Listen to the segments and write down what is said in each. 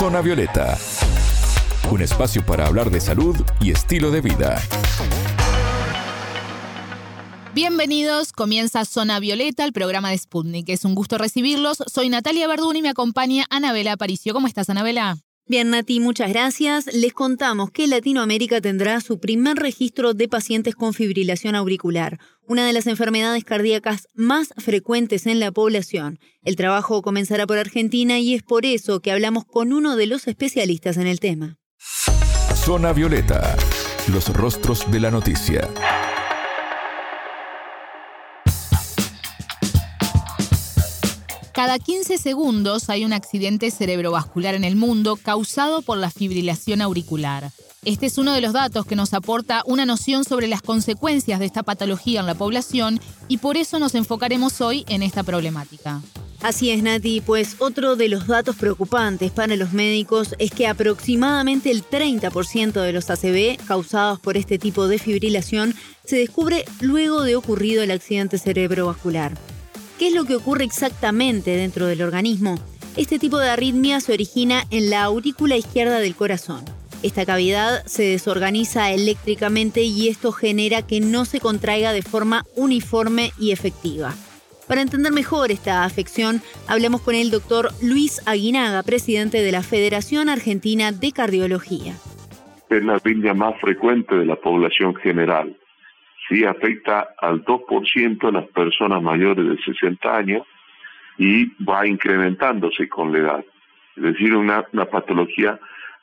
Zona Violeta, un espacio para hablar de salud y estilo de vida. Bienvenidos, comienza Zona Violeta, el programa de Sputnik. Es un gusto recibirlos. Soy Natalia Verdún y me acompaña Anabela Aparicio. ¿Cómo estás, Anabela? Bien, Nati, muchas gracias. Les contamos que Latinoamérica tendrá su primer registro de pacientes con fibrilación auricular, una de las enfermedades cardíacas más frecuentes en la población. El trabajo comenzará por Argentina y es por eso que hablamos con uno de los especialistas en el tema. Zona Violeta, los rostros de la noticia. Cada 15 segundos hay un accidente cerebrovascular en el mundo causado por la fibrilación auricular. Este es uno de los datos que nos aporta una noción sobre las consecuencias de esta patología en la población y por eso nos enfocaremos hoy en esta problemática. Así es, Nati, pues otro de los datos preocupantes para los médicos es que aproximadamente el 30% de los ACV causados por este tipo de fibrilación se descubre luego de ocurrido el accidente cerebrovascular. ¿Qué es lo que ocurre exactamente dentro del organismo? Este tipo de arritmia se origina en la aurícula izquierda del corazón. Esta cavidad se desorganiza eléctricamente y esto genera que no se contraiga de forma uniforme y efectiva. Para entender mejor esta afección, hablamos con el doctor Luis Aguinaga, presidente de la Federación Argentina de Cardiología. Es la arritmia más frecuente de la población general sí afecta al 2% de las personas mayores de 60 años y va incrementándose con la edad. Es decir, una, una patología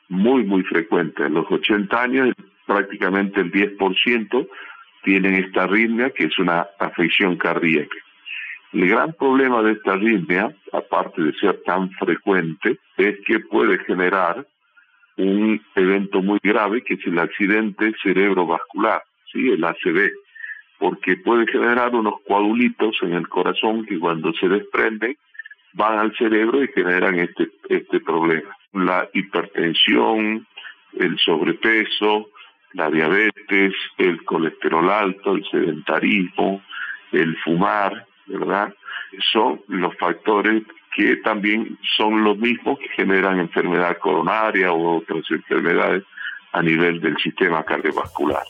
muy, muy frecuente. En los 80 años prácticamente el 10% tienen esta arritmia, que es una afección cardíaca. El gran problema de esta arritmia, aparte de ser tan frecuente, es que puede generar un evento muy grave, que es el accidente cerebrovascular. ¿Sí? el ACV, porque puede generar unos coagulitos en el corazón que cuando se desprenden van al cerebro y generan este, este problema. La hipertensión, el sobrepeso, la diabetes, el colesterol alto, el sedentarismo, el fumar, ¿verdad? Son los factores que también son los mismos que generan enfermedad coronaria u otras enfermedades a nivel del sistema cardiovascular.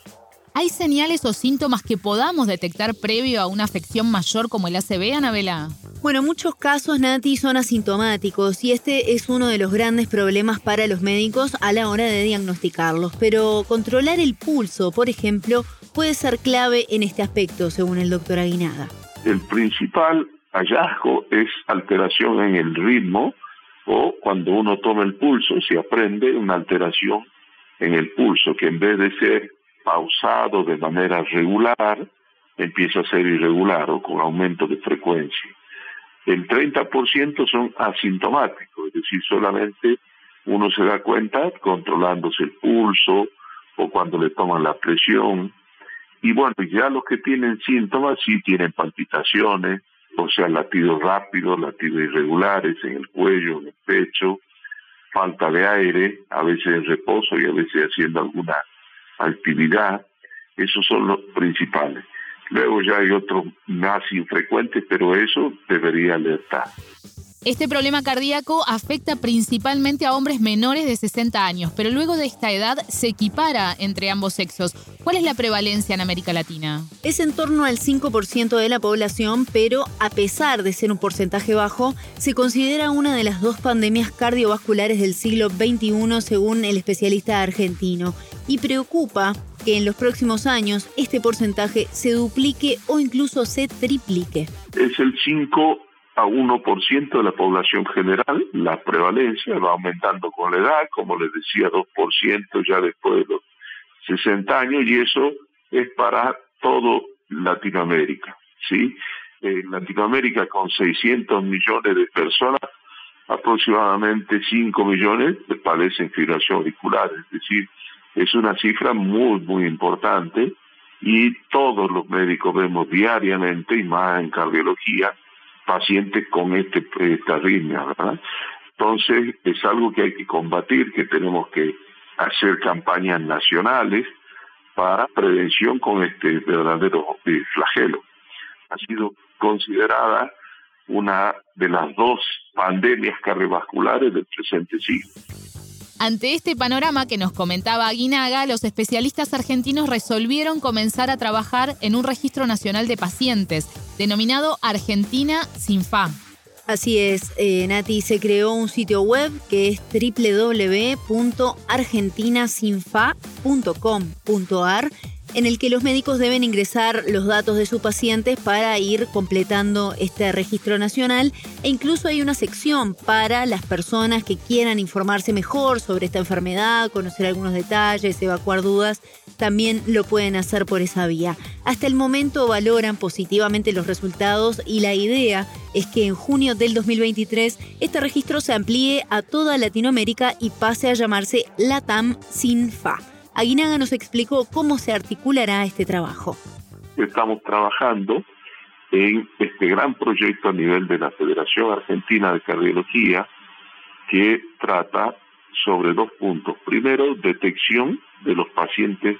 ¿Hay señales o síntomas que podamos detectar previo a una afección mayor como el ACV, Anabela? Bueno, muchos casos, Nati, son asintomáticos y este es uno de los grandes problemas para los médicos a la hora de diagnosticarlos. Pero controlar el pulso, por ejemplo, puede ser clave en este aspecto, según el doctor Aguinaga. El principal hallazgo es alteración en el ritmo o cuando uno toma el pulso, se aprende una alteración en el pulso, que en vez de ser pausado de manera regular, empieza a ser irregular o con aumento de frecuencia. El 30% son asintomáticos, es decir, solamente uno se da cuenta controlándose el pulso o cuando le toman la presión. Y bueno, ya los que tienen síntomas sí tienen palpitaciones, o sea, latidos rápidos, latidos irregulares en el cuello, en el pecho, falta de aire, a veces en reposo y a veces haciendo alguna actividad, esos son los principales. Luego ya hay otros más infrecuentes, pero eso debería alertar. Este problema cardíaco afecta principalmente a hombres menores de 60 años, pero luego de esta edad se equipara entre ambos sexos. ¿Cuál es la prevalencia en América Latina? Es en torno al 5% de la población, pero a pesar de ser un porcentaje bajo, se considera una de las dos pandemias cardiovasculares del siglo XXI según el especialista argentino y preocupa que en los próximos años este porcentaje se duplique o incluso se triplique. Es el 5 a 1% de la población general, la prevalencia va aumentando con la edad, como les decía, 2% ya después de los 60 años, y eso es para todo Latinoamérica. ¿sí? En Latinoamérica, con 600 millones de personas, aproximadamente 5 millones padecen fibrilación auricular, es decir, es una cifra muy, muy importante y todos los médicos vemos diariamente, y más en cardiología, pacientes con este, esta ¿verdad? Entonces es algo que hay que combatir, que tenemos que hacer campañas nacionales para prevención con este verdadero eh, flagelo. Ha sido considerada una de las dos pandemias cardiovasculares del presente siglo. Ante este panorama que nos comentaba Aguinaga, los especialistas argentinos resolvieron comenzar a trabajar en un registro nacional de pacientes, denominado Argentina Sinfa. Así es, eh, Nati, se creó un sitio web que es www.argentinasinfa.com.ar en el que los médicos deben ingresar los datos de sus pacientes para ir completando este registro nacional e incluso hay una sección para las personas que quieran informarse mejor sobre esta enfermedad, conocer algunos detalles, evacuar dudas, también lo pueden hacer por esa vía. Hasta el momento valoran positivamente los resultados y la idea es que en junio del 2023 este registro se amplíe a toda Latinoamérica y pase a llamarse LATAM SINFA. Aguinaga nos explicó cómo se articulará este trabajo. Estamos trabajando en este gran proyecto a nivel de la Federación Argentina de Cardiología que trata sobre dos puntos. Primero, detección de los pacientes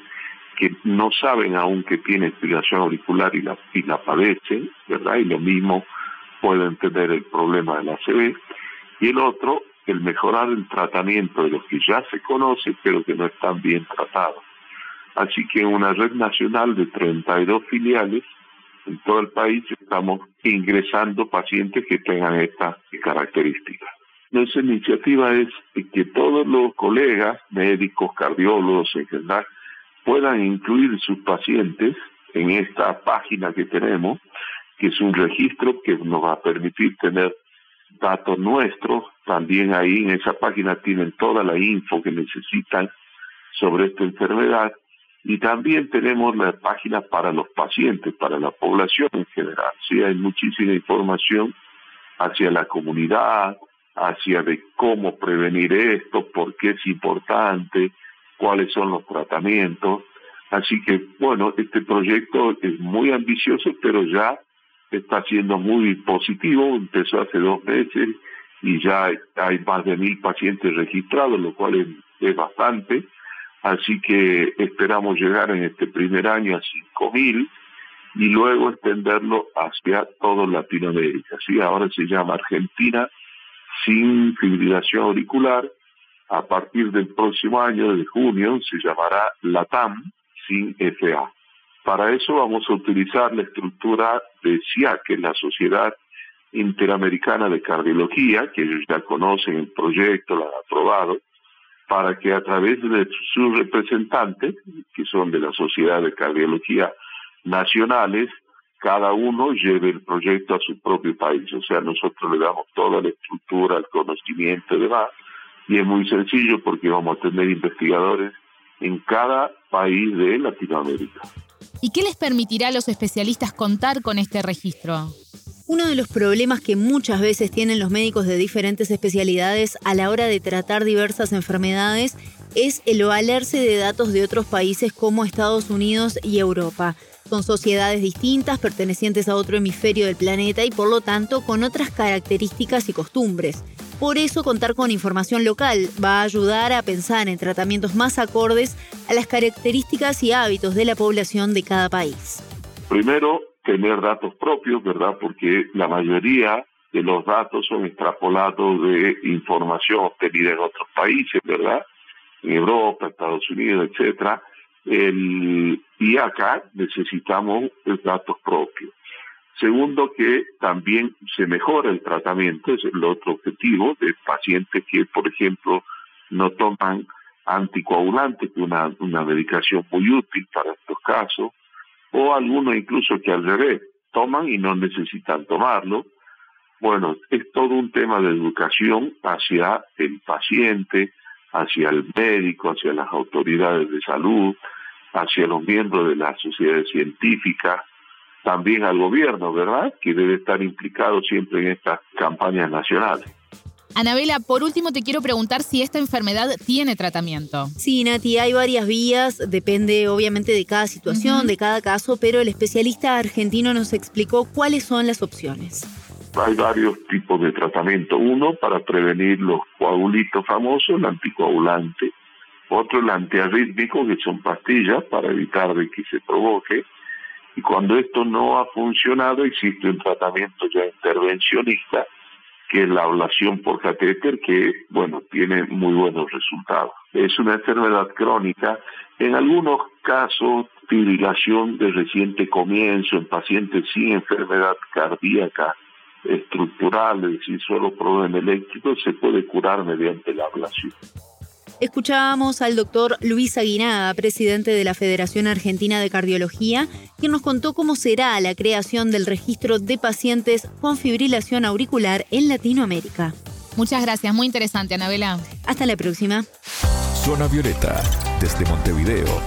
que no saben aún que tienen fibrilación auricular y la, y la padecen, ¿verdad? Y lo mismo pueden tener el problema de la ACV. Y el otro, el mejorar el tratamiento de los que ya se conocen, pero que no están bien tratados. Así que una red nacional de 32 filiales en todo el país estamos ingresando pacientes que tengan estas características. Nuestra iniciativa es que todos los colegas, médicos, cardiólogos en puedan incluir sus pacientes en esta página que tenemos, que es un registro que nos va a permitir tener datos nuestros. También ahí en esa página tienen toda la info que necesitan sobre esta enfermedad. Y también tenemos la página para los pacientes, para la población en general. Sí, hay muchísima información hacia la comunidad, hacia de cómo prevenir esto, por qué es importante, cuáles son los tratamientos. Así que, bueno, este proyecto es muy ambicioso, pero ya está siendo muy positivo, empezó hace dos meses y ya hay más de mil pacientes registrados, lo cual es, bastante. Así que esperamos llegar en este primer año a cinco mil y luego extenderlo hacia todo Latinoamérica. ¿sí? Ahora se llama Argentina sin fibrilación auricular. A partir del próximo año, de junio, se llamará LATAM sin FA. Para eso vamos a utilizar la estructura de SIAC, que es la Sociedad Interamericana de Cardiología, que ellos ya conocen el proyecto, lo han aprobado, para que a través de sus representantes, que son de la Sociedad de Cardiología nacionales, cada uno lleve el proyecto a su propio país. O sea, nosotros le damos toda la estructura, el conocimiento y demás. Y es muy sencillo porque vamos a tener investigadores en cada país de Latinoamérica. ¿Y qué les permitirá a los especialistas contar con este registro? Uno de los problemas que muchas veces tienen los médicos de diferentes especialidades a la hora de tratar diversas enfermedades es el valerse de datos de otros países como Estados Unidos y Europa. Son sociedades distintas pertenecientes a otro hemisferio del planeta y por lo tanto con otras características y costumbres. Por eso contar con información local va a ayudar a pensar en tratamientos más acordes a las características y hábitos de la población de cada país. Primero, tener datos propios, ¿verdad? Porque la mayoría de los datos son extrapolados de información obtenida en otros países, ¿verdad? En Europa, Estados Unidos, etcétera. y acá necesitamos datos propios. Segundo, que también se mejora el tratamiento, es el otro objetivo de pacientes que, por ejemplo, no toman anticoagulantes, que es una, una medicación muy útil para estos casos, o algunos incluso que al revés, toman y no necesitan tomarlo. Bueno, es todo un tema de educación hacia el paciente, hacia el médico, hacia las autoridades de salud, hacia los miembros de las sociedades científicas, también al gobierno, ¿verdad? Que debe estar implicado siempre en estas campañas nacionales. Anabela, por último te quiero preguntar si esta enfermedad tiene tratamiento. Sí, Nati, hay varias vías, depende obviamente de cada situación, de cada caso, pero el especialista argentino nos explicó cuáles son las opciones. Hay varios tipos de tratamiento. Uno para prevenir los coagulitos famosos, el anticoagulante. Otro el antiarrítmico, que son pastillas para evitar de que se provoque y cuando esto no ha funcionado, existe un tratamiento ya intervencionista, que la ablación por catéter, que, bueno, tiene muy buenos resultados. Es una enfermedad crónica, en algunos casos, fibrilación de reciente comienzo en pacientes sin enfermedad cardíaca estructural, es solo problema eléctrico, se puede curar mediante la ablación. Escuchábamos al doctor Luis Aguinaga, presidente de la Federación Argentina de Cardiología, quien nos contó cómo será la creación del registro de pacientes con fibrilación auricular en Latinoamérica. Muchas gracias, muy interesante, Anabela. Hasta la próxima. Zona Violeta, desde Montevideo,